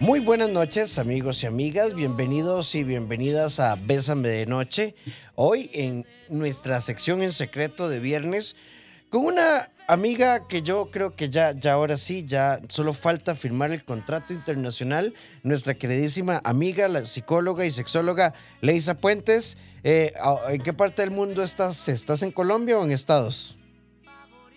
Muy buenas noches amigos y amigas, bienvenidos y bienvenidas a Bésame de Noche. Hoy en nuestra sección en secreto de viernes con una amiga que yo creo que ya, ya ahora sí, ya solo falta firmar el contrato internacional, nuestra queridísima amiga, la psicóloga y sexóloga Leisa Puentes. Eh, ¿En qué parte del mundo estás? ¿Estás en Colombia o en Estados?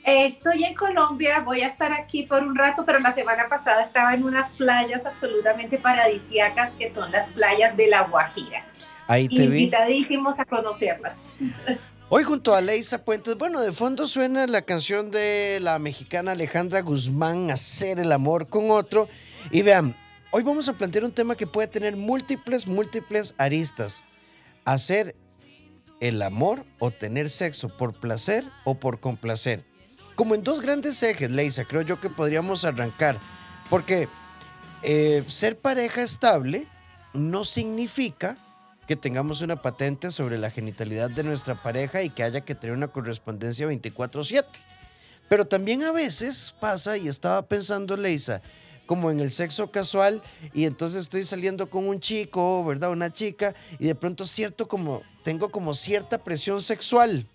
Estoy en Colombia, voy a estar aquí por un rato, pero la semana pasada estaba en unas playas absolutamente paradisíacas que son las playas de La Guajira. Ahí te Invitadísimos a conocerlas. Hoy junto a Leisa Puentes, bueno, de fondo suena la canción de la mexicana Alejandra Guzmán, Hacer el amor con otro. Y vean, hoy vamos a plantear un tema que puede tener múltiples, múltiples aristas. Hacer el amor o tener sexo por placer o por complacer como en dos grandes ejes, Leisa, creo yo que podríamos arrancar. Porque eh, ser pareja estable no significa que tengamos una patente sobre la genitalidad de nuestra pareja y que haya que tener una correspondencia 24/7. Pero también a veces pasa, y estaba pensando Leisa, como en el sexo casual, y entonces estoy saliendo con un chico, ¿verdad? Una chica, y de pronto cierto como, tengo como cierta presión sexual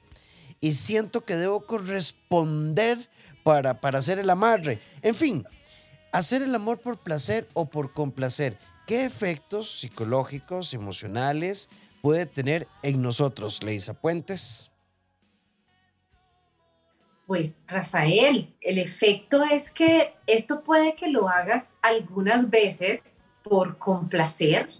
y siento que debo corresponder para, para hacer el amarre. En fin, hacer el amor por placer o por complacer. ¿Qué efectos psicológicos, emocionales puede tener en nosotros, Leisa Puentes? Pues Rafael, el efecto es que esto puede que lo hagas algunas veces por complacer,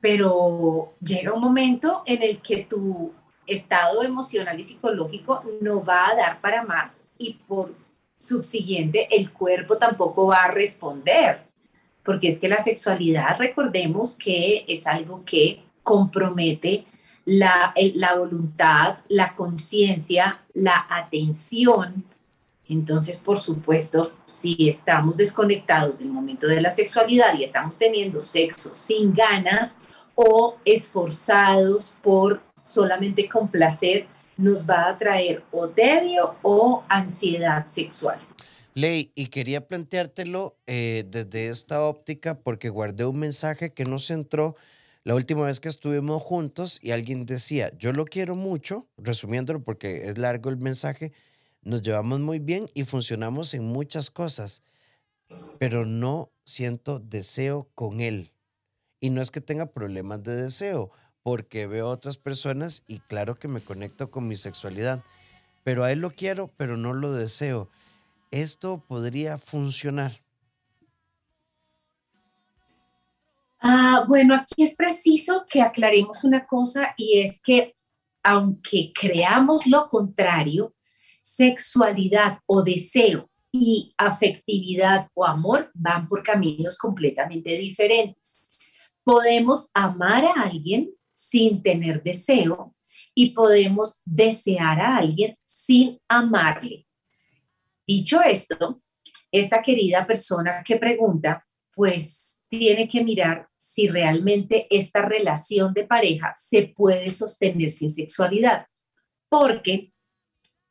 pero llega un momento en el que tu estado emocional y psicológico no va a dar para más y por subsiguiente el cuerpo tampoco va a responder, porque es que la sexualidad, recordemos que es algo que compromete la, la voluntad, la conciencia, la atención. Entonces, por supuesto, si estamos desconectados del momento de la sexualidad y estamos teniendo sexo sin ganas o esforzados por solamente con placer nos va a traer o tedio o ansiedad sexual. Ley, y quería planteártelo eh, desde esta óptica porque guardé un mensaje que nos entró la última vez que estuvimos juntos y alguien decía, yo lo quiero mucho, resumiéndolo porque es largo el mensaje, nos llevamos muy bien y funcionamos en muchas cosas, pero no siento deseo con él. Y no es que tenga problemas de deseo, porque veo a otras personas y claro que me conecto con mi sexualidad, pero a él lo quiero, pero no lo deseo. ¿Esto podría funcionar? Ah, bueno, aquí es preciso que aclaremos una cosa y es que aunque creamos lo contrario, sexualidad o deseo y afectividad o amor van por caminos completamente diferentes. Podemos amar a alguien sin tener deseo y podemos desear a alguien sin amarle. Dicho esto, esta querida persona que pregunta, pues tiene que mirar si realmente esta relación de pareja se puede sostener sin sexualidad, porque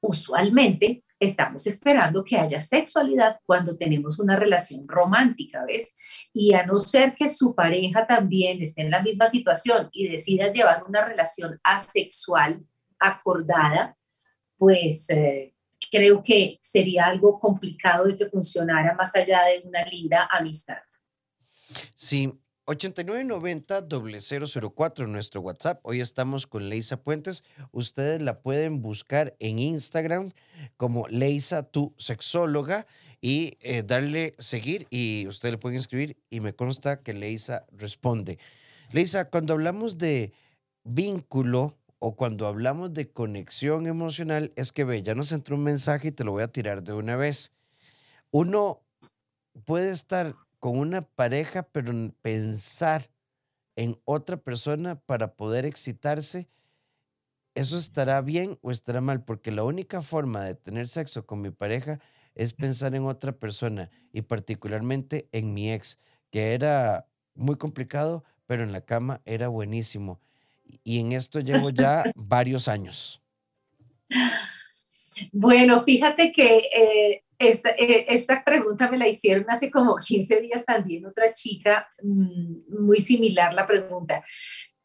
usualmente estamos esperando que haya sexualidad cuando tenemos una relación romántica, ¿ves? Y a no ser que su pareja también esté en la misma situación y decida llevar una relación asexual acordada, pues eh, creo que sería algo complicado de que funcionara más allá de una linda amistad. Sí, 8990-004 en nuestro WhatsApp. Hoy estamos con Leisa Puentes. Ustedes la pueden buscar en Instagram como Leisa, tu sexóloga, y eh, darle seguir y ustedes le pueden escribir y me consta que Leisa responde. Leisa, cuando hablamos de vínculo o cuando hablamos de conexión emocional, es que ve, ya nos entró un mensaje y te lo voy a tirar de una vez. Uno puede estar con una pareja, pero pensar en otra persona para poder excitarse, ¿eso estará bien o estará mal? Porque la única forma de tener sexo con mi pareja es pensar en otra persona y particularmente en mi ex, que era muy complicado, pero en la cama era buenísimo. Y en esto llevo ya varios años. Bueno, fíjate que eh, esta, eh, esta, pregunta me la hicieron hace como 15 días también otra chica, mm, muy similar la pregunta.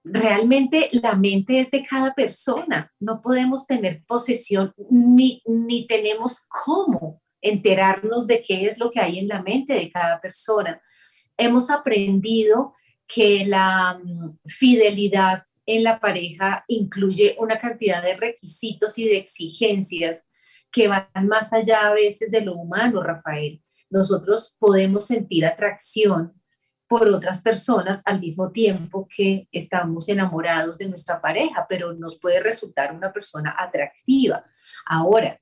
Realmente la mente es de cada persona, no podemos tener posesión ni, ni tenemos cómo enterarnos de qué es lo que hay en la mente de cada persona. Hemos aprendido que la mm, fidelidad en la pareja incluye una cantidad de requisitos y de exigencias que van más allá a veces de lo humano, Rafael. Nosotros podemos sentir atracción por otras personas al mismo tiempo que estamos enamorados de nuestra pareja, pero nos puede resultar una persona atractiva. Ahora,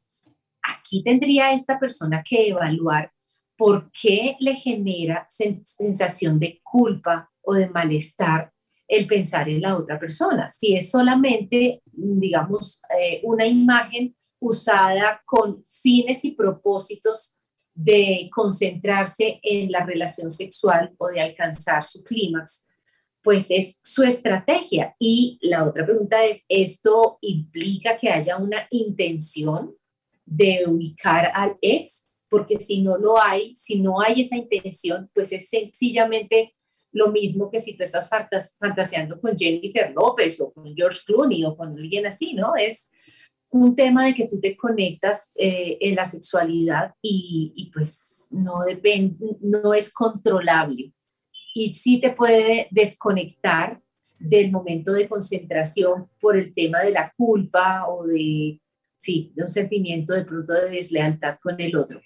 aquí tendría esta persona que evaluar por qué le genera sensación de culpa o de malestar el pensar en la otra persona. Si es solamente, digamos, eh, una imagen usada con fines y propósitos de concentrarse en la relación sexual o de alcanzar su clímax, pues es su estrategia. Y la otra pregunta es, ¿esto implica que haya una intención de ubicar al ex? Porque si no lo hay, si no hay esa intención, pues es sencillamente lo mismo que si tú estás fantaseando con Jennifer López o con George Clooney o con alguien así, ¿no? Es un tema de que tú te conectas eh, en la sexualidad y, pues no, depende, no es controlable. Y sí te puede desconectar del momento de concentración por el tema de la culpa o de, sí, de un sentimiento de pronto de deslealtad con el otro.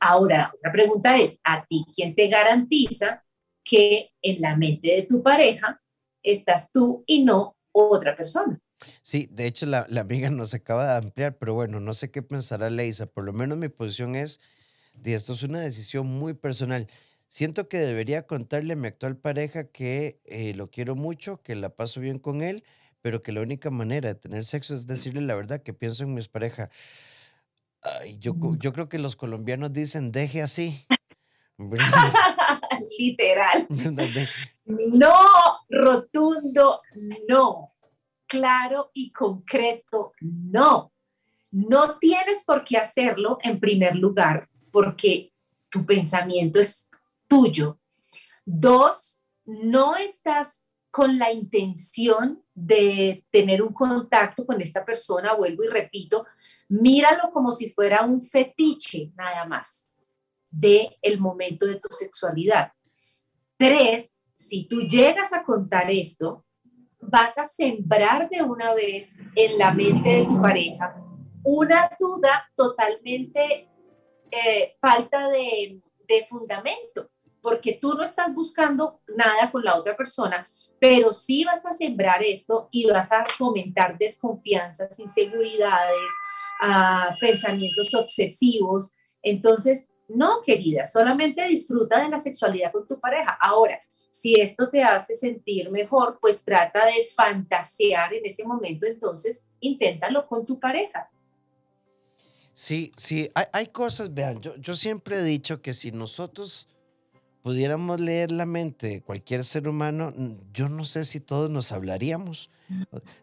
Ahora, otra pregunta es, ¿a ti quién te garantiza que en la mente de tu pareja estás tú y no otra persona? Sí, de hecho la, la amiga nos acaba de ampliar, pero bueno, no sé qué pensará Leisa. Por lo menos mi posición es de esto es una decisión muy personal. Siento que debería contarle a mi actual pareja que eh, lo quiero mucho, que la paso bien con él, pero que la única manera de tener sexo es decirle la verdad que pienso en mis parejas. Ay, yo, mm. yo creo que los colombianos dicen deje así. Literal. No, rotundo, no claro y concreto, no. No tienes por qué hacerlo en primer lugar porque tu pensamiento es tuyo. Dos, no estás con la intención de tener un contacto con esta persona, vuelvo y repito, míralo como si fuera un fetiche nada más de el momento de tu sexualidad. Tres, si tú llegas a contar esto, vas a sembrar de una vez en la mente de tu pareja una duda totalmente eh, falta de, de fundamento, porque tú no estás buscando nada con la otra persona, pero sí vas a sembrar esto y vas a fomentar desconfianzas, inseguridades, ah, pensamientos obsesivos. Entonces, no, querida, solamente disfruta de la sexualidad con tu pareja. Ahora, si esto te hace sentir mejor, pues trata de fantasear en ese momento, entonces inténtalo con tu pareja. Sí, sí, hay, cosas, vean, yo, yo siempre he dicho que si nosotros pudiéramos leer la mente de cualquier ser humano, yo no sé si todos nos hablaríamos,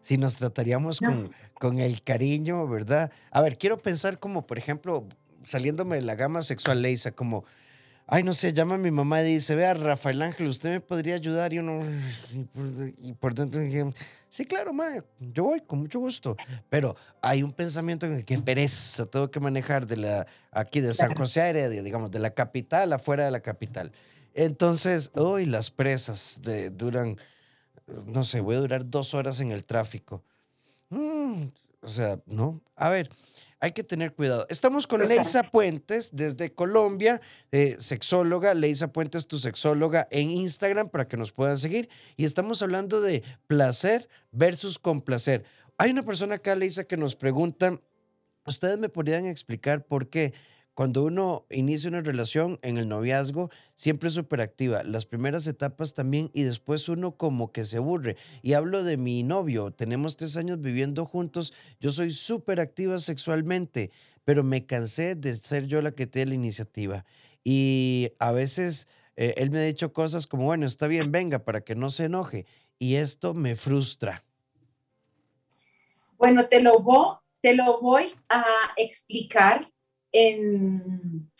si nos trataríamos con, con, el cariño, ¿verdad? A ver, quiero pensar como, por ejemplo, saliéndome de la gama sexual, Leisa, como Ay, no sé, llama a mi mamá y dice, vea, Rafael Ángel, ¿usted me podría ayudar? Y uno, y por, dentro dije, sí, claro, ma, yo voy, con mucho gusto. Pero hay un pensamiento en el que pereza, tengo que manejar de la, aquí de San José Heredia, digamos, de la capital afuera de la capital. Entonces, hoy las presas de, duran, no sé, voy a durar dos horas en el tráfico. Mm, o sea, no. A ver, hay que tener cuidado. Estamos con Leisa Puentes desde Colombia, eh, sexóloga. Leisa Puentes, tu sexóloga en Instagram para que nos puedan seguir. Y estamos hablando de placer versus complacer. Hay una persona acá, Leisa, que nos pregunta, ¿ustedes me podrían explicar por qué? Cuando uno inicia una relación en el noviazgo, siempre es súper activa. Las primeras etapas también y después uno como que se aburre. Y hablo de mi novio, tenemos tres años viviendo juntos, yo soy súper activa sexualmente, pero me cansé de ser yo la que tiene la iniciativa. Y a veces eh, él me ha dicho cosas como, bueno, está bien, venga, para que no se enoje. Y esto me frustra. Bueno, te lo voy, te lo voy a explicar en,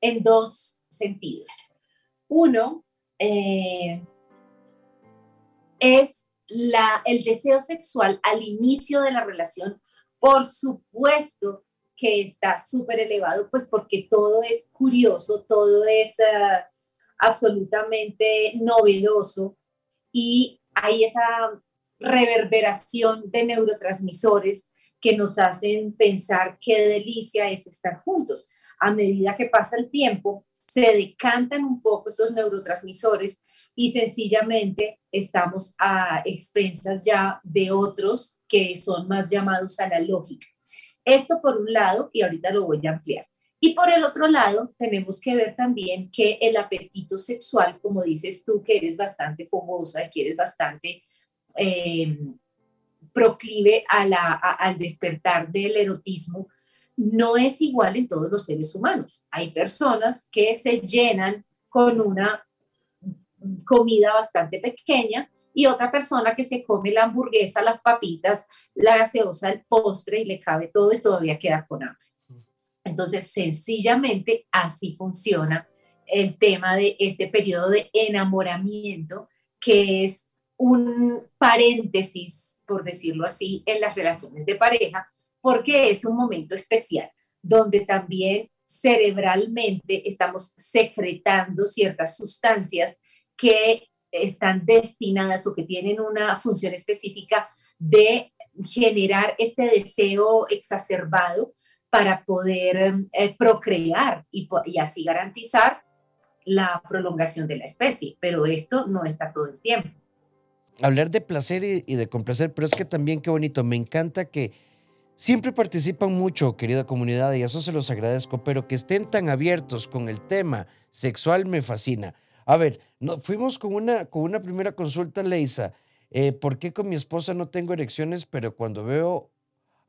en dos sentidos. Uno eh, es la, el deseo sexual al inicio de la relación, por supuesto que está súper elevado, pues porque todo es curioso, todo es eh, absolutamente novedoso y hay esa reverberación de neurotransmisores que nos hacen pensar qué delicia es estar juntos. A medida que pasa el tiempo, se decantan un poco estos neurotransmisores y sencillamente estamos a expensas ya de otros que son más llamados a la lógica. Esto por un lado, y ahorita lo voy a ampliar. Y por el otro lado, tenemos que ver también que el apetito sexual, como dices tú, que eres bastante fogosa y que eres bastante eh, proclive al despertar del erotismo, no es igual en todos los seres humanos. Hay personas que se llenan con una comida bastante pequeña y otra persona que se come la hamburguesa, las papitas, la gaseosa, el postre y le cabe todo y todavía queda con hambre. Entonces, sencillamente así funciona el tema de este periodo de enamoramiento, que es un paréntesis, por decirlo así, en las relaciones de pareja, porque es un momento especial donde también cerebralmente estamos secretando ciertas sustancias que están destinadas o que tienen una función específica de generar este deseo exacerbado para poder eh, procrear y, y así garantizar la prolongación de la especie, pero esto no está todo el tiempo. Hablar de placer y, de complacer, pero es que también qué bonito, me encanta que siempre participan mucho, querida comunidad, y eso se los agradezco, pero que estén tan abiertos con el tema sexual me fascina. A ver, no, fuimos con una, con una primera consulta, Leisa. Eh, ¿Por qué con mi esposa no tengo erecciones, pero cuando veo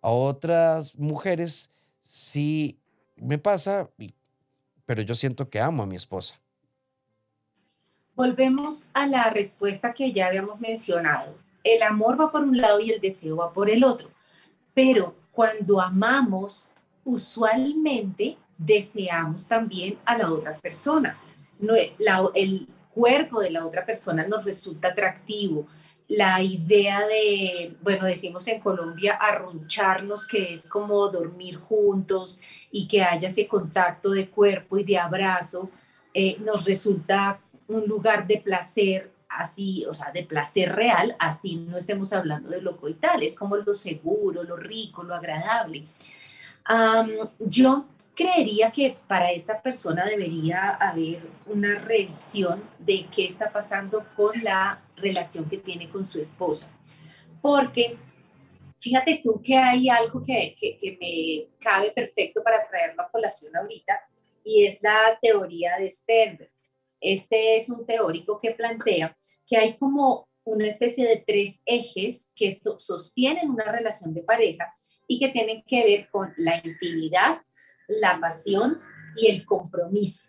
a otras mujeres sí me pasa, pero yo siento que amo a mi esposa? Volvemos a la respuesta que ya habíamos mencionado. El amor va por un lado y el deseo va por el otro. Pero cuando amamos, usualmente deseamos también a la otra persona no, el cuerpo de la otra persona nos resulta atractivo. La idea de, bueno, decimos en Colombia, arruncharnos, que es como dormir juntos y que haya ese contacto de cuerpo y de abrazo, eh, nos resulta un lugar de placer así, o sea, de placer real, así no estemos hablando de lo coital, es como lo seguro, lo rico, lo agradable. yo creería que para esta persona debería haber una revisión de qué está pasando con la relación que tiene con su esposa. Porque fíjate tú que hay algo que, que, me cabe perfecto para traerlo a colación ahorita y es la teoría de Sternberg. Este es un teórico que plantea que hay como una especie de tres ejes que sostienen una relación de pareja y que tienen que ver con la intimidad, la pasión y el compromiso.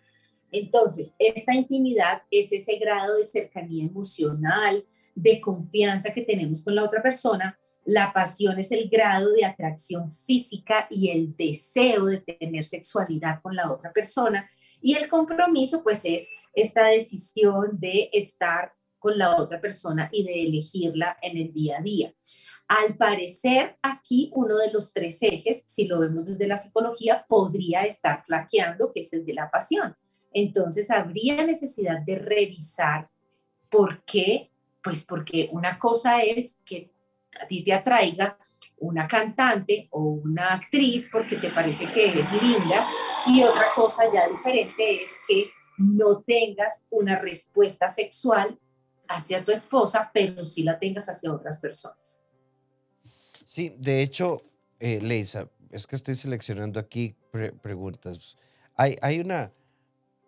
Entonces, esta intimidad es ese grado de cercanía emocional, de confianza que tenemos con la otra persona. La pasión es el grado de atracción física y el deseo de tener sexualidad con la otra persona. Y el compromiso, pues, es esta decisión de estar con la otra persona y de elegirla en el día a día. Al parecer, aquí uno de los tres ejes, si lo vemos desde la psicología, podría estar flaqueando, que es el de la pasión. Entonces, habría necesidad de revisar por qué, pues porque una cosa es que a ti te atraiga una cantante o una actriz porque te parece que es linda y otra cosa ya diferente es que no tengas una respuesta sexual hacia tu esposa, pero sí la tengas hacia otras personas. Sí, de hecho, eh, Leisa, es que estoy seleccionando aquí preguntas. Hay, hay, una,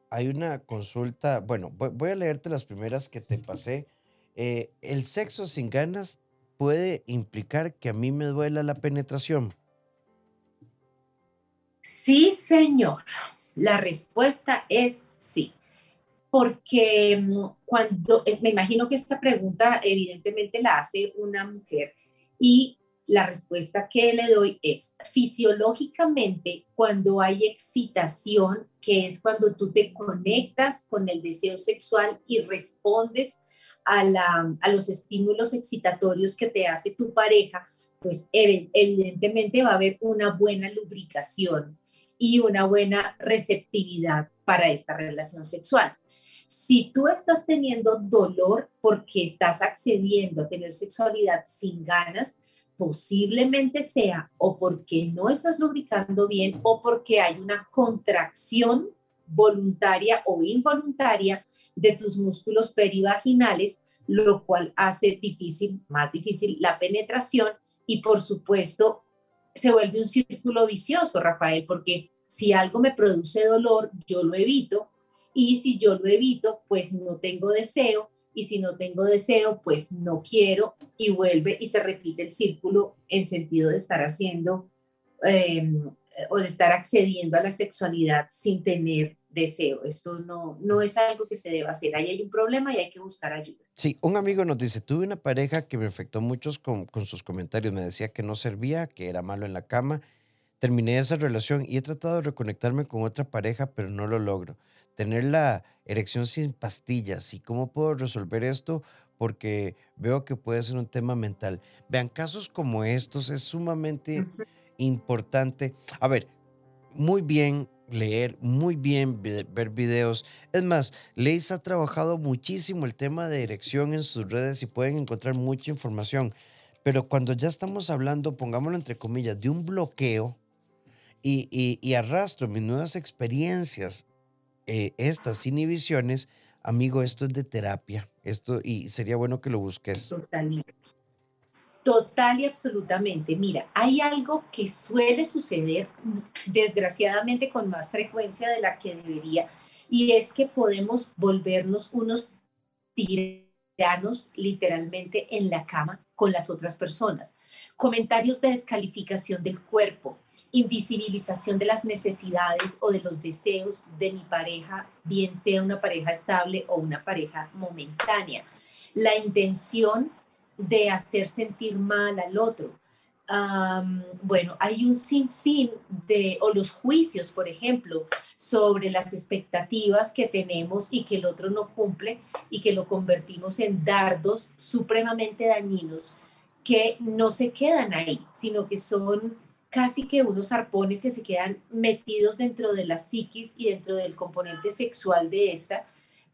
hay una consulta, bueno, voy, a leerte las primeras que te pasé. Eh, ¿El sexo sin ganas puede implicar que a mí me duela la penetración? Sí, señor. La respuesta es sí. Porque mm, cuando, eh, me imagino que esta pregunta evidentemente la hace una mujer y la respuesta que le doy es, fisiológicamente, cuando hay excitación, que es cuando tú te conectas con el deseo sexual y respondes a, los estímulos excitatorios que te hace tu pareja, pues evidentemente va a haber una buena lubricación y una buena receptividad para esta relación sexual. Si tú estás teniendo dolor porque estás accediendo a tener sexualidad sin ganas, posiblemente sea o porque no estás lubricando bien o porque hay una contracción voluntaria o involuntaria de tus músculos perivaginales, lo cual hace difícil, más difícil la penetración y por supuesto se vuelve un círculo vicioso, Rafael, porque si algo me produce dolor, yo lo evito y si yo lo evito, pues no tengo deseo y si no tengo deseo, pues no quiero y vuelve y se repite el círculo en sentido de estar haciendo em, o de estar accediendo a la sexualidad sin tener deseo. Esto no, no es algo que se deba hacer. Ahí hay un problema y hay que buscar ayuda. Sí, un amigo nos dice, tuve una pareja que me afectó mucho con, con sus comentarios. Me decía que no servía, que era malo en la cama. Terminé esa relación y he tratado de reconectarme con otra pareja, pero no lo logro tener la erección sin pastillas. ¿Y cómo puedo resolver esto? Porque veo que puede ser un tema mental. Vean, casos como estos es sumamente importante. A ver, muy bien leer, muy bien ver videos. Es más, Leis ha trabajado muchísimo el tema de erección en sus redes y pueden encontrar mucha información. Pero cuando ya estamos hablando, pongámoslo entre comillas, de un bloqueo y arrastro mis nuevas experiencias eh, estas inhibiciones, amigo, esto es de terapia. Esto, y sería bueno que lo busques. Totalmente. Total y absolutamente. Mira, hay algo que suele suceder, mm, desgraciadamente con más frecuencia de la que debería, y es que podemos volvernos unos tiranos literalmente en la cama con las otras personas. Comentarios de descalificación del cuerpo, invisibilización de las necesidades o de los deseos de mi pareja, bien sea una pareja estable o una pareja momentánea. La intención de hacer sentir mal al otro. bueno, hay un sinfín de, o los juicios, por ejemplo, sobre las expectativas que tenemos y que el otro no cumple y que lo convertimos en dardos supremamente dañinos que no se quedan ahí, sino que son casi que unos arpones que se quedan metidos dentro de la psiquis y dentro del componente sexual de esta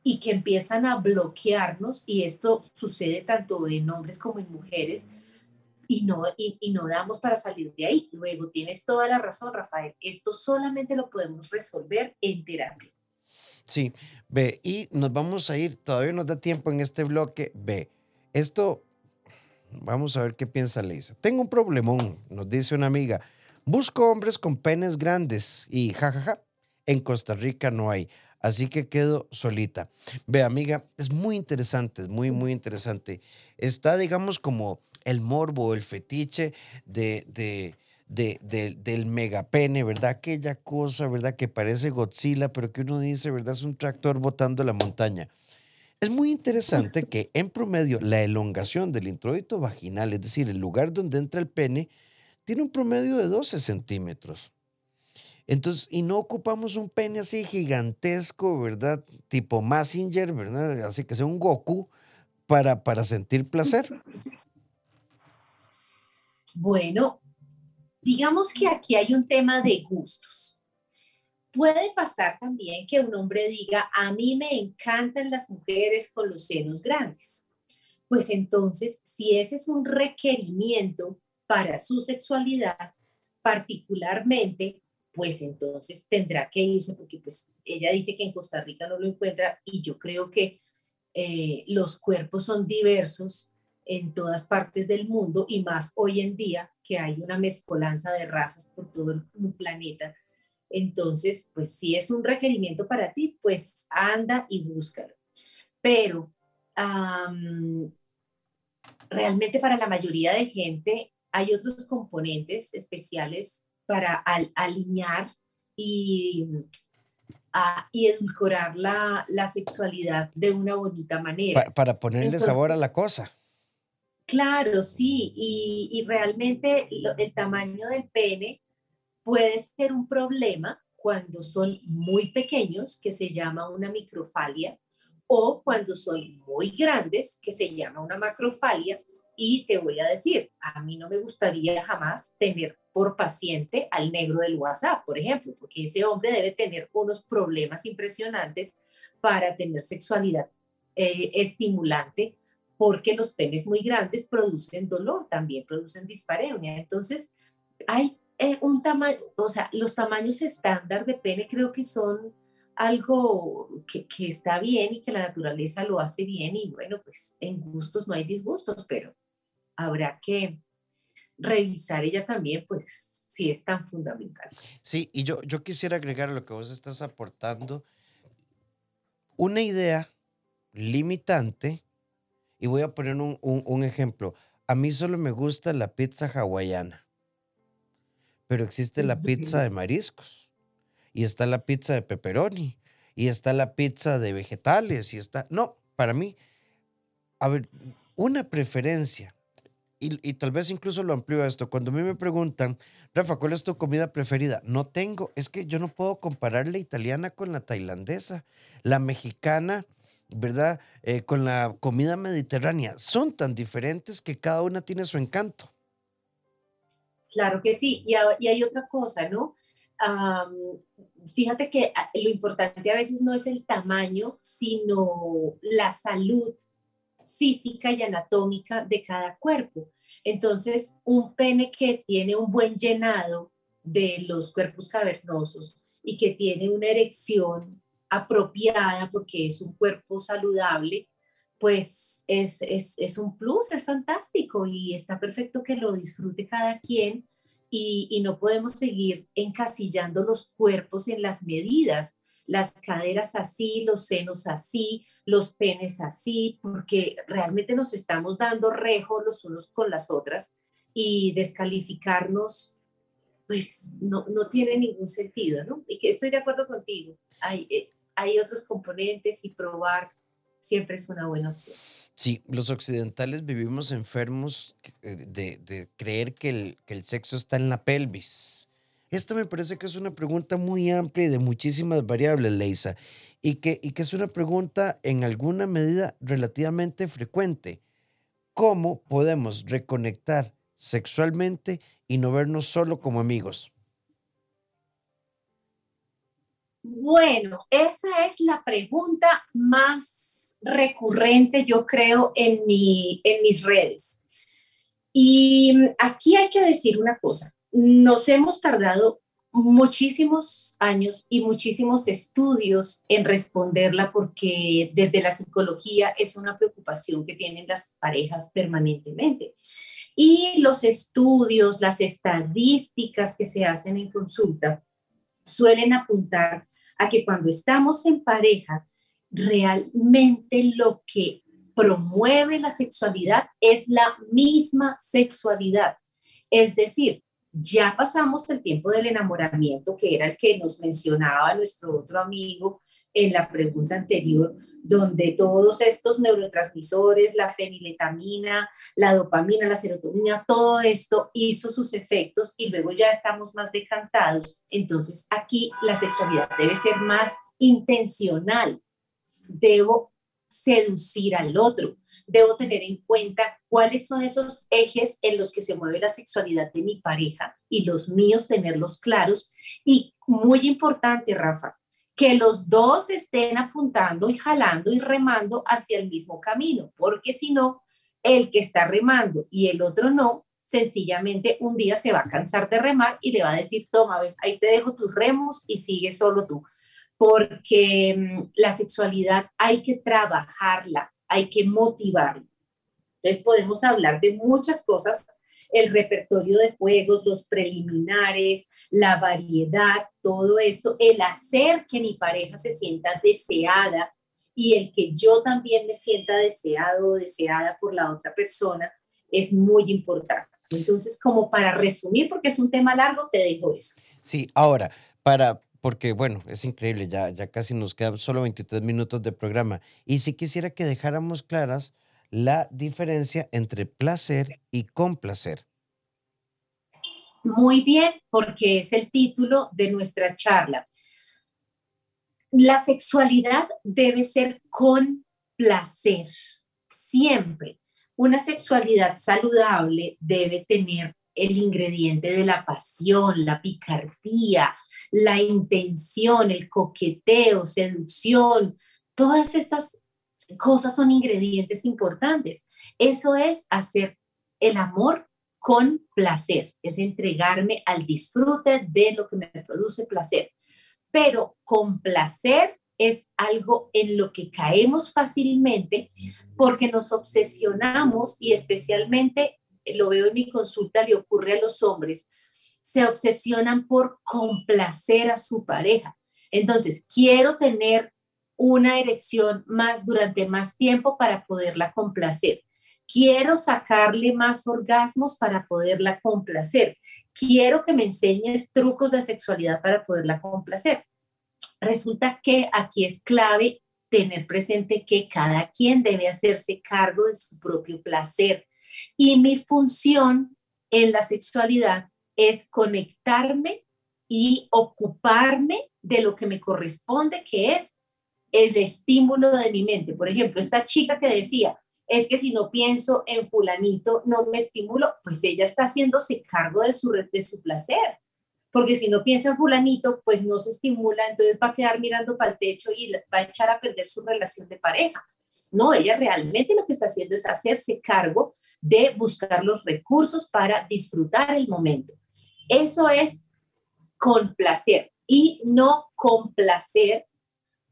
y que empiezan a bloquearnos y esto sucede tanto en hombres como en mujeres y no, y, no damos para salir de ahí. Luego tienes toda la razón, Rafael, esto solamente lo podemos resolver en terapia. Sí, ve, y nos vamos a ir, todavía nos da tiempo en este bloque, ve, esto Vamos a ver qué piensa Lisa. Tengo un problemón, nos dice una amiga. Busco hombres con penes grandes y jajaja, en Costa Rica no hay. Así que quedo solita. Ve, amiga, es muy interesante, es muy, muy interesante. Está, digamos, como el morbo, el fetiche de, de, de, del megapene, ¿verdad? Aquella cosa, ¿verdad? Que parece Godzilla, pero que uno dice, ¿verdad? Es un tractor botando la montaña. Es muy interesante que en promedio la elongación del introito vaginal, es decir, el lugar donde entra el pene, tiene un promedio de 12 centímetros. Entonces, y no ocupamos un pene así gigantesco, ¿verdad? Tipo Massinger, ¿verdad? Así que sea un Goku para, para sentir placer. Bueno, digamos que aquí hay un tema de gustos. Puede pasar también que un hombre diga, a mí me encantan las mujeres con los senos grandes. Pues entonces, si ese es un requerimiento para su sexualidad, particularmente, pues entonces tendrá que irse porque pues ella dice que en Costa Rica no lo encuentra y yo creo que eh, los cuerpos son diversos en todas partes del mundo y más hoy en día que hay una mezcolanza de razas por todo el planeta entonces, pues si es un requerimiento para ti, pues anda y búscalo. Pero realmente para la mayoría de gente hay otros componentes especiales para alinear y, y edulcorar la, sexualidad de una bonita manera. para ponerle sabor a la cosa. Claro, sí, y, realmente el tamaño del pene puede ser un problema cuando son muy pequeños, que se llama una microfalia, o cuando son muy grandes, que se llama una macrofalia. Y te voy a decir, a mí no me gustaría jamás tener por paciente al negro del WhatsApp, por ejemplo, porque ese hombre debe tener unos problemas impresionantes para tener sexualidad eh, estimulante, porque los penes muy grandes producen dolor, también producen dispareunia. Entonces, hay eh, un tamaño, o sea, los tamaños estándar de pene creo que son algo que, que, está bien y que la naturaleza lo hace bien y bueno, pues en gustos no hay disgustos, pero habrá que revisar ella también, pues si es tan fundamental. Sí, y yo, yo quisiera agregar lo que vos estás aportando una idea limitante y voy a poner un, un, un ejemplo. A mí solo me gusta la pizza hawaiana, pero existe la pizza de mariscos y está la pizza de pepperoni y está la pizza de vegetales y está... No, para mí, a ver, una preferencia, y, tal vez incluso lo amplío a esto, cuando a mí me preguntan, Rafa, ¿cuál es tu comida preferida? No tengo, es que yo no puedo comparar la italiana con la tailandesa, la mexicana, ¿verdad? Eh, con la comida mediterránea. Son tan diferentes que cada una tiene su encanto. Claro que sí, y, y hay otra cosa, ¿no? fíjate que ah, lo importante a veces no es el tamaño, sino la salud física y anatómica de cada cuerpo. Entonces, un pene que tiene un buen llenado de los cuerpos cavernosos y que tiene una erección apropiada porque es un cuerpo saludable, pues es, es, es un plus, es fantástico y está perfecto que lo disfrute cada quien y, no podemos seguir encasillando los cuerpos en las medidas, las caderas así, los senos así, los penes así, porque realmente nos estamos dando rejo los unos con las otras y descalificarnos, pues no, no tiene ningún sentido, ¿no? Y que estoy de acuerdo contigo, hay, eh, hay otros componentes y probar siempre es una buena opción. Sí, los occidentales vivimos enfermos eh, de, creer que el, que el sexo está en la pelvis. Esta me parece que es una pregunta muy amplia y de muchísimas variables, Leisa, y que, y que es una pregunta en alguna medida relativamente frecuente. ¿Cómo podemos reconectar sexualmente y no vernos solo como amigos? Bueno, esa es la pregunta más recurrente, yo creo, en, mi, en mis redes. Y aquí hay que decir una cosa, nos hemos tardado muchísimos años y muchísimos estudios en responderla porque desde la psicología es una preocupación que tienen las parejas permanentemente. Y los estudios, las estadísticas que se hacen en consulta suelen apuntar a que cuando estamos en pareja realmente lo que promueve la sexualidad es la misma sexualidad. Es decir, ya pasamos el tiempo del enamoramiento, que era el que nos mencionaba nuestro otro amigo en la pregunta anterior, donde todos estos neurotransmisores, la feniletamina, la dopamina, la serotonina, todo esto hizo sus efectos y luego ya estamos más decantados. Entonces aquí la sexualidad debe ser más intencional, debo seducir al otro, debo tener en cuenta cuáles son esos ejes en los que se mueve la sexualidad de mi pareja y los míos tenerlos claros. Y muy importante, Rafa, que los dos estén apuntando y jalando y remando hacia el mismo camino, porque si no, el que está remando y el otro no, sencillamente un día se va a cansar de remar y le va a decir, toma, ahí te dejo tus remos y sigue solo tú porque mm, la sexualidad hay que trabajarla, hay que motivarla. Entonces podemos hablar de muchas cosas, el repertorio de juegos, los preliminares, la variedad, todo esto, el hacer que mi pareja se sienta deseada y el que yo también me sienta deseado o deseada por la otra persona es muy importante. Entonces, como para resumir, porque es un tema largo, te dejo eso. Sí, ahora, para, porque bueno, es increíble, ya, ya casi nos quedan solo 23 minutos de programa. Y si quisiera que dejáramos claras la diferencia entre placer y complacer. Muy bien, porque es el título de nuestra charla. La sexualidad debe ser con placer, siempre. Una sexualidad saludable debe tener el ingrediente de la pasión, la picardía, la intención, el coqueteo, seducción, todas estas cosas son ingredientes importantes. Eso es hacer el amor con placer, es entregarme al disfrute de lo que me produce placer. Pero con placer es algo en lo que caemos fácilmente porque nos obsesionamos y especialmente lo veo en mi consulta, le ocurre a los hombres, se obsesionan por complacer a su pareja. Entonces, quiero tener una erección más durante más tiempo para poderla complacer. Quiero sacarle más orgasmos para poderla complacer. Quiero que me enseñes trucos de sexualidad para poderla complacer. Resulta que aquí es clave tener presente que cada quien debe hacerse cargo de su propio placer. Y mi función en la sexualidad es conectarme y ocuparme de lo que me corresponde, que es el estímulo de mi mente. Por ejemplo, esta chica que decía, es que si no pienso en fulanito, no me estimulo, pues ella está haciéndose cargo de su, de su placer. Porque si no piensa en fulanito, pues no se estimula, entonces va a quedar mirando para el techo y va a echar a perder su relación de pareja. No, ella realmente lo que está haciendo es hacerse cargo de buscar los recursos para disfrutar el momento. Eso es complacer y no complacer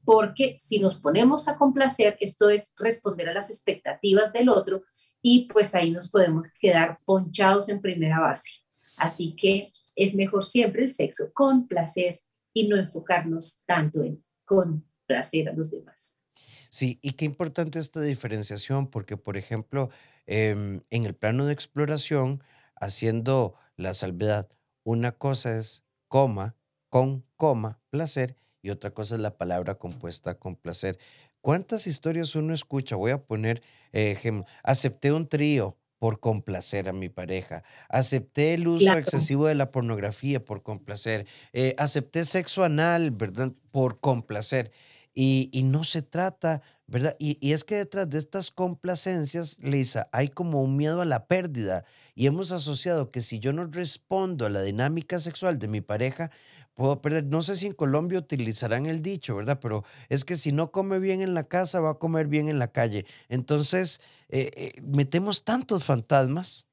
porque si nos ponemos a complacer, esto es responder a las expectativas del otro y pues ahí nos podemos quedar ponchados en primera base. Así que es mejor siempre el sexo con placer y no enfocarnos tanto en complacer a los demás. Sí, y qué importante esta diferenciación, porque por ejemplo, em, en el plano de exploración, haciendo la salvedad, una cosa es coma, con coma, placer, y otra cosa es la palabra compuesta con placer. ¿Cuántas historias uno escucha? Voy a poner ejemplo. Acepté un trío por complacer a mi pareja. Acepté el uso excesivo de la pornografía por complacer. Eh, acepté sexo anal, ¿verdad? Por complacer. Y, y no se trata, ¿verdad? Y, y, es que detrás de estas complacencias, Lisa, hay como un miedo a la pérdida. Y hemos asociado que si yo no respondo a la dinámica sexual de mi pareja, puedo perder. No sé si en Colombia utilizarán el dicho, ¿verdad? Pero es que si no come bien en la casa, va a comer bien en la calle. Entonces, eh, eh, metemos tantos fantasmas.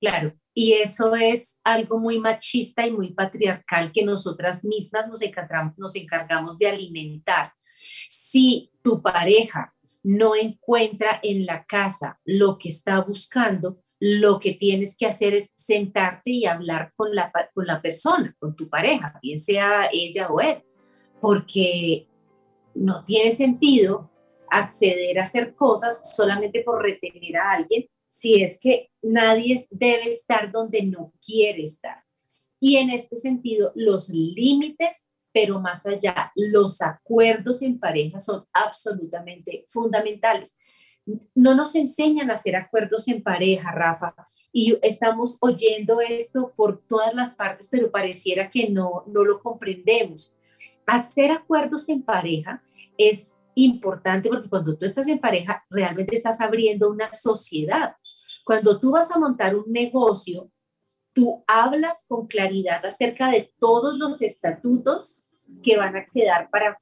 Claro, y eso es algo muy machista y muy patriarcal que nosotras mismas nos nos encargamos de alimentar. Si tu pareja no encuentra en la casa lo que está buscando, lo que tienes que hacer es sentarte y hablar con la, con la persona, con tu pareja, bien sea ella o él, porque no tiene sentido acceder a hacer cosas solamente por retener a alguien si es que nadie debe estar donde no quiere estar. Y en este sentido, los límites, pero más allá, los acuerdos en pareja son absolutamente fundamentales no nos enseñan a hacer acuerdos en pareja, Rafa, y estamos oyendo esto por todas las partes, pero pareciera que no, no lo comprendemos. Hacer acuerdos en pareja es importante porque cuando tú estás en pareja, realmente estás abriendo una sociedad. Cuando tú vas a montar un negocio, tú hablas con claridad acerca de todos los estatutos que van a quedar para,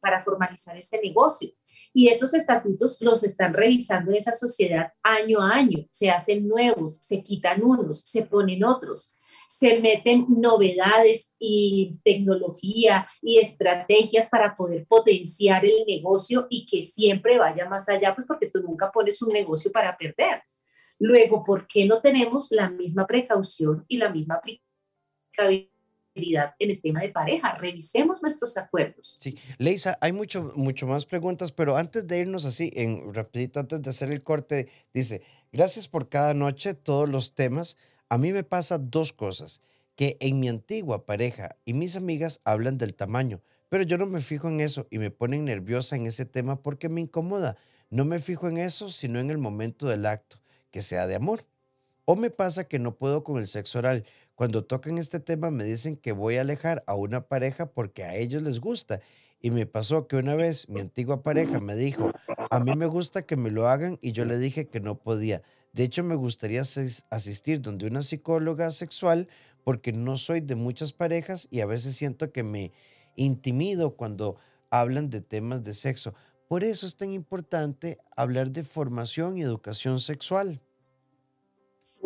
para formalizar este negocio. Y estos estatutos los están revisando en esa sociedad año a año. Se hacen nuevos, se quitan unos, se ponen otros, se meten novedades y tecnología y estrategias para poder potenciar el negocio y que siempre vaya más allá, pues porque tú nunca pones un negocio para perder. Luego, ¿por qué no tenemos la misma precaución y la misma aplicabilidad? en el tema de pareja. Revisemos nuestros acuerdos. Sí, Leisa, hay mucho, mucho más preguntas, pero antes de irnos así, en rapidito, antes de hacer el corte, dice, gracias por cada noche, todos los temas. A mí me pasa dos cosas, que en mi antigua pareja y mis amigas hablan del tamaño, pero yo no me fijo en eso y me ponen nerviosa en ese tema porque me incomoda. No me fijo en eso, sino en el momento del acto, que sea de amor. O me pasa que no puedo con el sexo oral. Cuando tocan este tema me dicen que voy a alejar a una pareja porque a ellos les gusta. Y me pasó que una vez mi antigua pareja me dijo, a mí me gusta que me lo hagan y yo le dije que no podía. De hecho, me gustaría asistir donde una psicóloga sexual porque no soy de muchas parejas y a veces siento que me intimido cuando hablan de temas de sexo. Por eso es tan importante hablar de formación y educación sexual.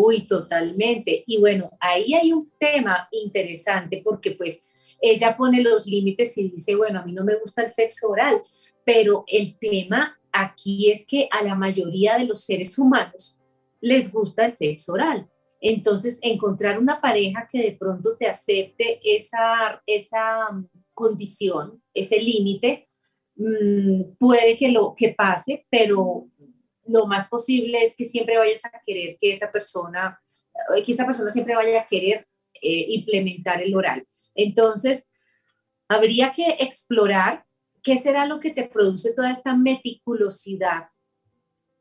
Uy, totalmente. Y bueno, ahí hay un tema interesante porque pues ella pone los límites y dice, bueno, a mí no me gusta el sexo oral, pero el tema aquí es que a la mayoría de los seres humanos les gusta el sexo oral. Entonces, encontrar una pareja que de pronto te acepte esa, esa mm, condición, ese límite, mm, puede que lo que pase, pero lo más posible es que siempre vayas a querer que esa persona, eh, que esa persona siempre vaya a querer eh, implementar el oral. Entonces, habría que explorar qué será lo que te produce toda esta meticulosidad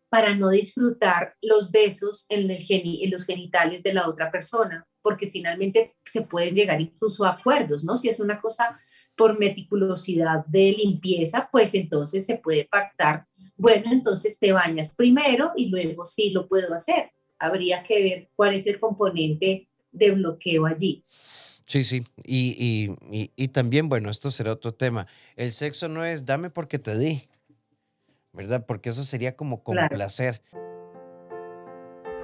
para no disfrutar los besos en, el en los genitales de la otra persona, porque finalmente se pueden llegar incluso a acuerdos, ¿no? Si es una cosa por meticulosidad de limpieza, pues entonces se puede pactar bueno, entonces te bañas primero y luego sí lo puedo hacer. Habría que ver cuál es el componente de bloqueo allí. Sí, sí. Y, y, también, bueno, esto será otro tema. El sexo no es dame porque te di, ¿verdad? Porque eso sería como complacer.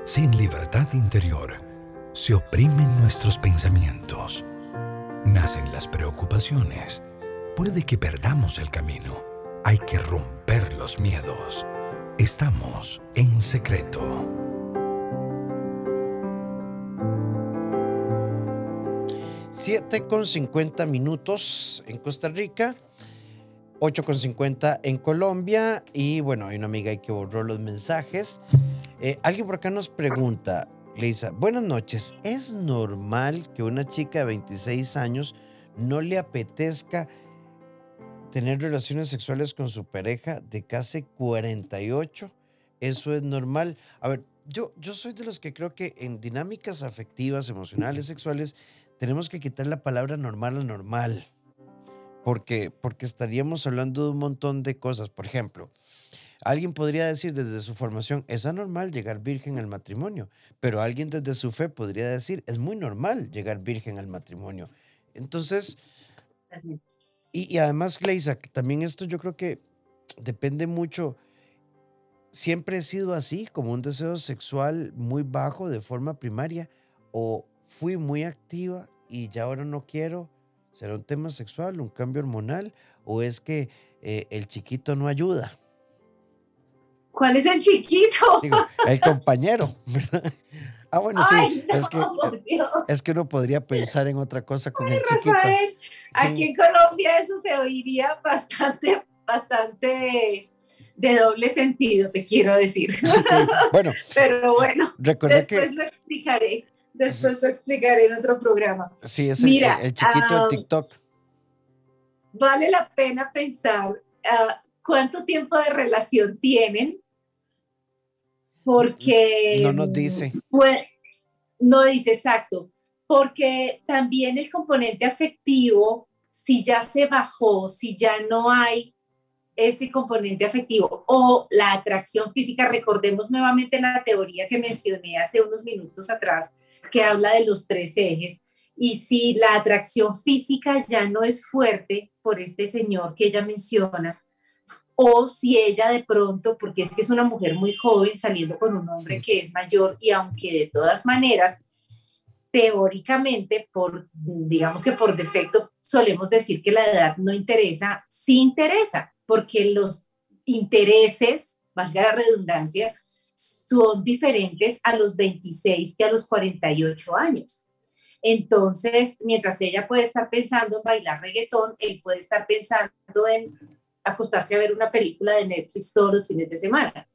Sin libertad interior, se oprimen nuestros pensamientos. Nacen las preocupaciones. Puede que perdamos el camino hay que romper los miedos. Estamos en secreto. Siete con cincuenta minutos en Costa Rica, ocho con cincuenta en Colombia y bueno, hay una amiga ahí que borró los mensajes. Eh, alguien por acá nos pregunta, Lisa, buenas noches, ¿es normal que una chica de 26 años no le apetezca tener relaciones sexuales con su pareja de casi 48. Eso es normal. A ver, yo, yo soy de los que creo que en dinámicas afectivas, emocionales, sexuales, tenemos que quitar la palabra normal a normal. Porque, porque estaríamos hablando de un montón de cosas. Por ejemplo, alguien podría decir desde su formación, es anormal llegar virgen al matrimonio. Pero alguien desde su fe podría decir, es muy normal llegar virgen al matrimonio. Entonces, y, además, Gleisa, también esto yo creo que depende mucho. Siempre he sido así, como un deseo sexual muy bajo de forma primaria, o fui muy activa y ya ahora no quiero. ¿Será un tema sexual, un cambio hormonal, o es que eh, el chiquito no ayuda? ¿Cuál es el chiquito? el compañero, ¿verdad? Ah, bueno, sí. es, que, es que uno podría pensar en otra cosa con el chiquito. aquí en Colombia eso se oiría bastante, bastante de doble sentido, te quiero decir. Bueno. Pero bueno, después lo explicaré. Después lo explicaré en otro programa. Sí, es el, chiquito de TikTok. Vale la pena pensar ah, cuánto tiempo de relación tienen porque... No nos dice. Pues, no dice exacto, porque también el componente afectivo, si ya se bajó, si ya no hay ese componente afectivo o la atracción física, recordemos nuevamente la teoría que mencioné hace unos minutos atrás, que habla de los tres ejes, y si la atracción física ya no es fuerte por este señor que ella menciona, o si ella de pronto, porque es que es una mujer muy joven saliendo con un hombre que es mayor y aunque de todas maneras, teóricamente, por, digamos que por defecto, solemos decir que la edad no interesa, sí interesa, porque los intereses, valga la redundancia, son diferentes a los 26 que a los 48 años. Entonces, mientras ella puede estar pensando en bailar reggaetón, él puede estar pensando en acostarse a ver una película de Netflix todos los fines de semana.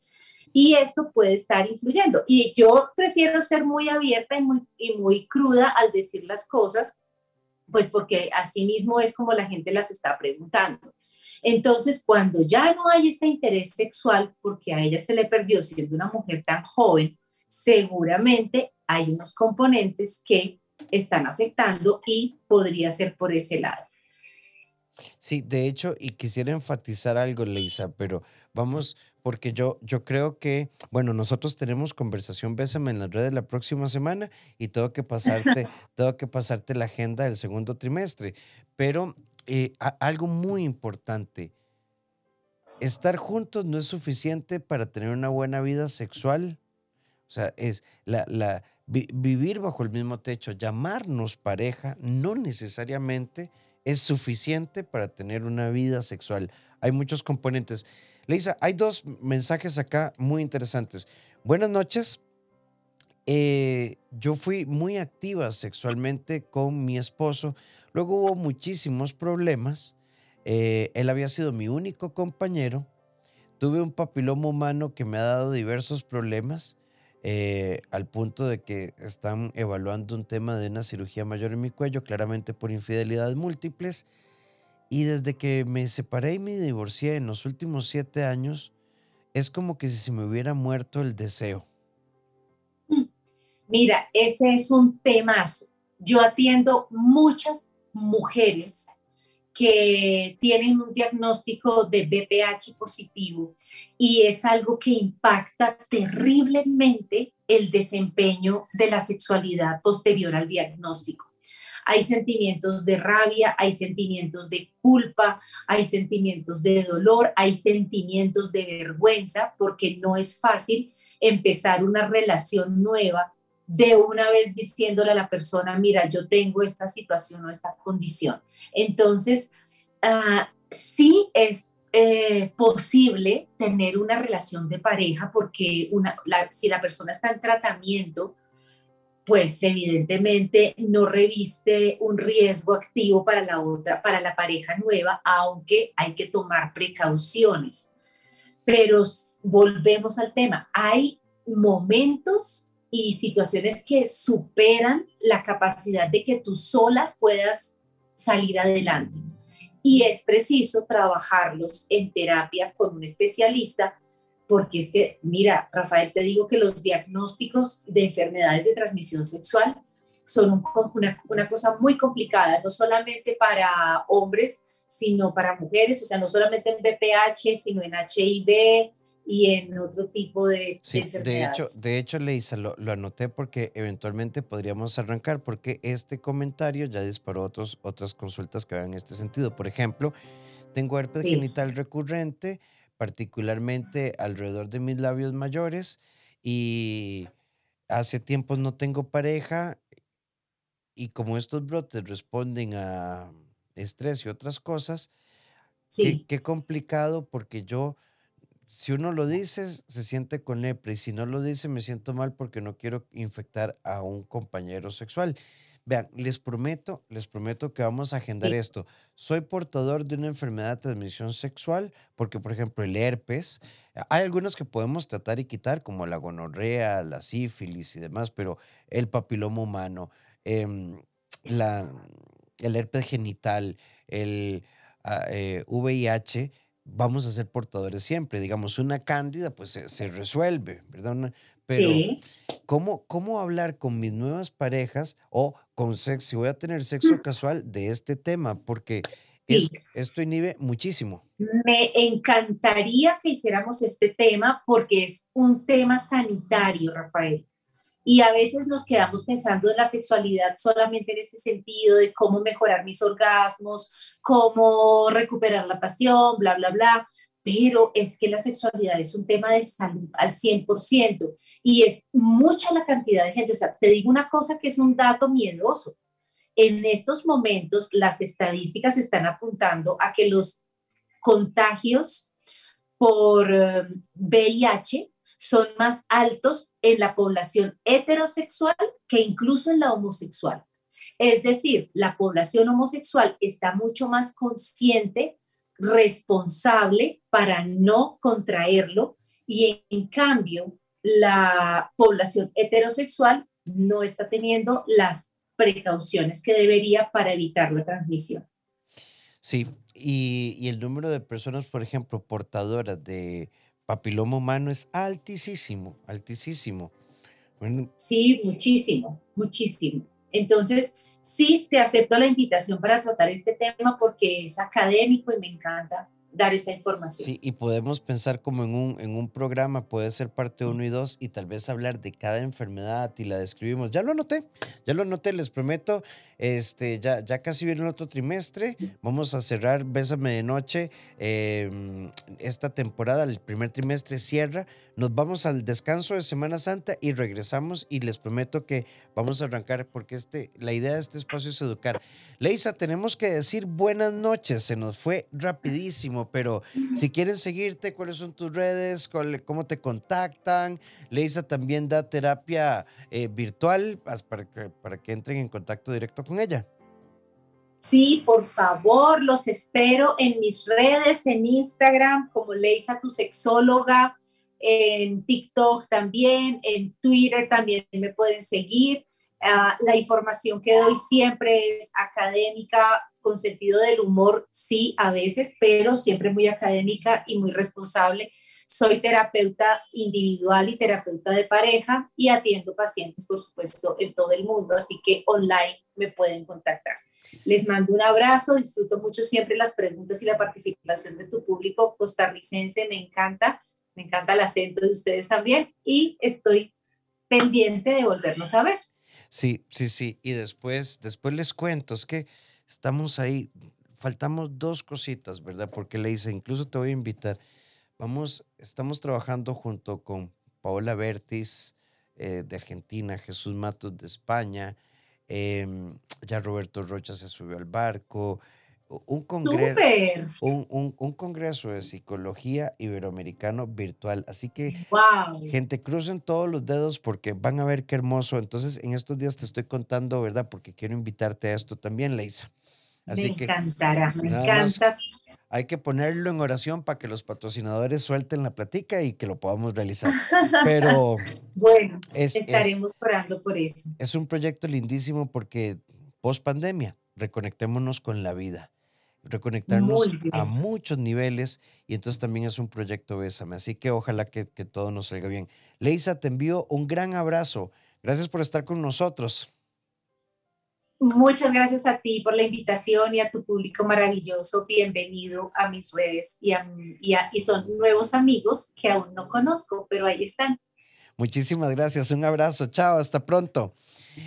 Y esto puede estar influyendo. Y yo prefiero ser muy abierta y muy, y muy cruda al decir las cosas, pues porque así mismo es como la gente las está preguntando. Entonces, cuando ya no hay este interés sexual, porque a ella se le perdió siendo una mujer tan joven, seguramente hay unos componentes que están afectando y podría ser por ese lado. Sí, de hecho, y quisiera enfatizar algo, Leisa, pero vamos, porque yo, yo creo que, bueno, nosotros tenemos conversación Bésame en las redes la próxima semana y tengo que pasarte, tengo que pasarte la agenda del segundo trimestre. Pero eh, algo muy importante, estar juntos no es suficiente para tener una buena vida sexual. O sea, es la, la, vivir bajo el mismo techo, llamarnos pareja, no necesariamente es suficiente para tener una vida sexual. Hay muchos componentes. Leisa, hay dos mensajes acá muy interesantes. Buenas noches. Eh, yo fui muy activa sexualmente con mi esposo. Luego hubo muchísimos problemas. Eh, él había sido mi único compañero. Tuve un papiloma humano que me ha dado diversos problemas. Eh, al punto de que están evaluando un tema de una cirugía mayor en mi cuello, claramente por infidelidades múltiples. Y desde que me separé y me divorcié en los últimos siete años, es como que si se me hubiera muerto el deseo. Mm. Mira, ese es un temazo. Yo atiendo muchas mujeres que tienen un diagnóstico de BPH positivo y es algo que impacta terriblemente el desempeño de la sexualidad posterior al diagnóstico. Hay sentimientos de rabia, hay sentimientos de culpa, hay sentimientos de dolor, hay sentimientos de vergüenza, porque no es fácil empezar una relación nueva de una vez diciéndole a la persona, mira, yo tengo esta situación o esta condición. Entonces, ah, sí es eh, posible tener una relación de pareja porque una, si la persona está en tratamiento, pues evidentemente no reviste un riesgo activo para la otra, para la pareja nueva, aunque hay que tomar precauciones. Pero volvemos al tema, hay momentos y situaciones que superan la capacidad de que tú sola puedas salir adelante. Y es preciso trabajarlos en terapia con un especialista, porque es que, mira, Rafael, te digo que los diagnósticos de enfermedades de transmisión sexual son una, una cosa muy complicada, no solamente para hombres, sino para mujeres, o sea, no solamente en BPH, sino en HIV, y en otro tipo de, sí, De hecho, de hecho Leisa, lo, lo, anoté porque eventualmente podríamos arrancar, porque este comentario ya disparó otros, otras consultas que van en este sentido. Por ejemplo, tengo herpes genital recurrente, particularmente alrededor de mis labios mayores, y hace tiempo no tengo pareja, y como estos brotes responden a estrés y otras cosas, sí. qué, qué complicado porque yo si uno lo dice, se siente con lepra y si no lo dice, me siento mal porque no quiero infectar a un compañero sexual. Vean, les prometo, les prometo que vamos a agendar esto. Soy portador de una enfermedad de transmisión sexual porque, por ejemplo, el herpes, hay algunos que podemos tratar y quitar, como la gonorrea, la sífilis y demás, pero el papiloma humano, em, la, el herpes genital, el VIH, ah, vamos a ser portadores siempre. Digamos, una cándida, pues se, resuelve, ¿verdad? Pero, ¿cómo, ¿cómo hablar con mis nuevas parejas o con sexo, si voy a tener sexo mm. casual de este tema? Porque esto inhibe muchísimo. Me encantaría que hiciéramos este tema porque es un tema sanitario, Rafael. Y a veces nos quedamos pensando en la sexualidad solamente en este sentido de cómo mejorar mis orgasmos, cómo recuperar la pasión, bla, bla, bla. Pero es que la sexualidad es un tema de salud al 100% y es mucha la cantidad de gente. O sea, te digo una cosa que es un dato miedoso. En estos momentos, las estadísticas están apuntando a que los contagios por VIH eh, son más altos en la población heterosexual que incluso en la homosexual. Es decir, la población homosexual está mucho más consciente, responsable para no contraerlo y en cambio la población heterosexual no está teniendo las precauciones que debería para evitar la transmisión. Sí, y, el número de personas, por ejemplo, portadoras de papiloma humano es altísimo, altísimo. Bueno, Sí, muchísimo, muchísimo. Entonces, sí, te acepto la invitación para tratar este tema porque es académico y me encanta dar esta información. Sí, y podemos pensar como en un, en un programa, puede ser parte 1 y 2 y tal vez hablar de cada enfermedad y la describimos. Ya lo anoté, ya lo anoté, les prometo. Este, ya, ya casi viene el otro trimestre. Vamos a cerrar Bésame de Noche. Em, esta temporada, el primer trimestre cierra. Nos vamos al descanso de Semana Santa y regresamos y les prometo que vamos a arrancar porque este, la idea de este espacio es educar. Leisa, tenemos que decir buenas noches. Se nos fue rapidísimo, pero si quieren seguirte, ¿cuáles son tus redes? ¿Cómo te contactan? Leisa también da terapia eh, virtual para que, para que entren en contacto directo con ella. Sí, por favor, los espero en mis redes, en Instagram, como Leisa, tu sexóloga, en TikTok también, en Twitter también me pueden seguir. Ah, la información que doy siempre es académica, con sentido del humor, sí, a veces, pero siempre muy académica y muy responsable. Soy terapeuta individual y terapeuta de pareja y atiendo pacientes, por supuesto, en todo el mundo, así que online me pueden contactar. Les mando un abrazo, disfruto mucho siempre las preguntas y la participación de tu público costarricense, me encanta, me encanta el acento de ustedes también y estoy pendiente de volvernos a ver. Sí, sí, sí, y después, después les cuento, es que estamos ahí, faltamos dos cositas, ¿verdad? Porque le hice, incluso te voy a invitar Vamos, estamos trabajando junto con Paola Bertis eh, de Argentina, Jesús Matos de España, em, ya Roberto Rocha se subió al barco, un congreso, un, un, congreso de psicología iberoamericano virtual. Así que, gente, crucen todos los dedos porque van a ver qué hermoso. Entonces, en estos días te estoy contando, ¿verdad? Porque quiero invitarte a esto también, Leisa. Así me encantará, me encanta hay que ponerlo en oración para que los patrocinadores suelten la platica y que lo podamos realizar. Pero bueno, estaremos orando por eso. Es un proyecto lindísimo porque post pandemia, reconectémonos con la vida, reconectarnos a muchos niveles y entonces también es un proyecto Bésame. Así que ojalá que, que todo nos salga bien. Leisa, te envío un gran abrazo. Gracias por estar con nosotros. Muchas gracias a ti por la invitación y a tu público maravilloso. Bienvenido a mis redes y, y, son nuevos amigos que aún no conozco, pero ahí están. Muchísimas gracias. Un abrazo. Chao. Hasta pronto.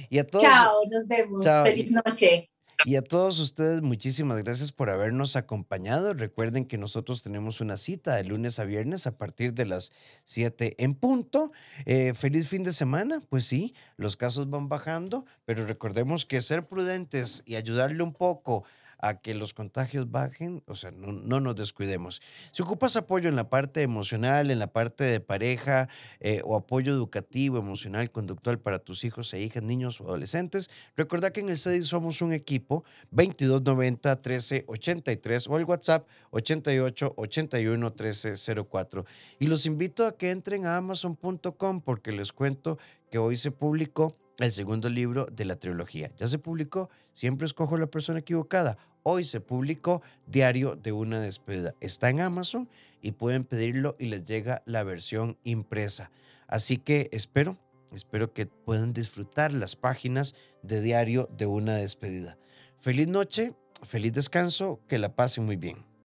Y a todos. Chao. Nos vemos. Feliz noche. Y a todos ustedes, muchísimas gracias por habernos acompañado. Recuerden que nosotros tenemos una cita de lunes a viernes a partir de las 7 en punto. Eh, feliz fin de semana. Pues sí, los casos van bajando, pero recordemos que ser prudentes y ayudarle un poco a que los contagios bajen, o sea, no, nos descuidemos. Si ocupas apoyo en la parte emocional, en la parte de pareja eh, o apoyo educativo, emocional, conductual para tus hijos e hijas, niños o adolescentes, recuerda que en el CEDI somos un equipo 2290 1383 o el WhatsApp 88 81 1304. Y los invito a que entren a amazon.com porque les cuento que hoy se publicó el segundo libro de la trilogía. Ya se publicó, siempre escojo la persona equivocada. Hoy se publicó Diario de una despedida. Está en Amazon y pueden pedirlo y les llega la versión impresa. Así que espero, espero que puedan disfrutar las páginas de Diario de una despedida. Feliz noche, feliz descanso, que la pasen muy bien.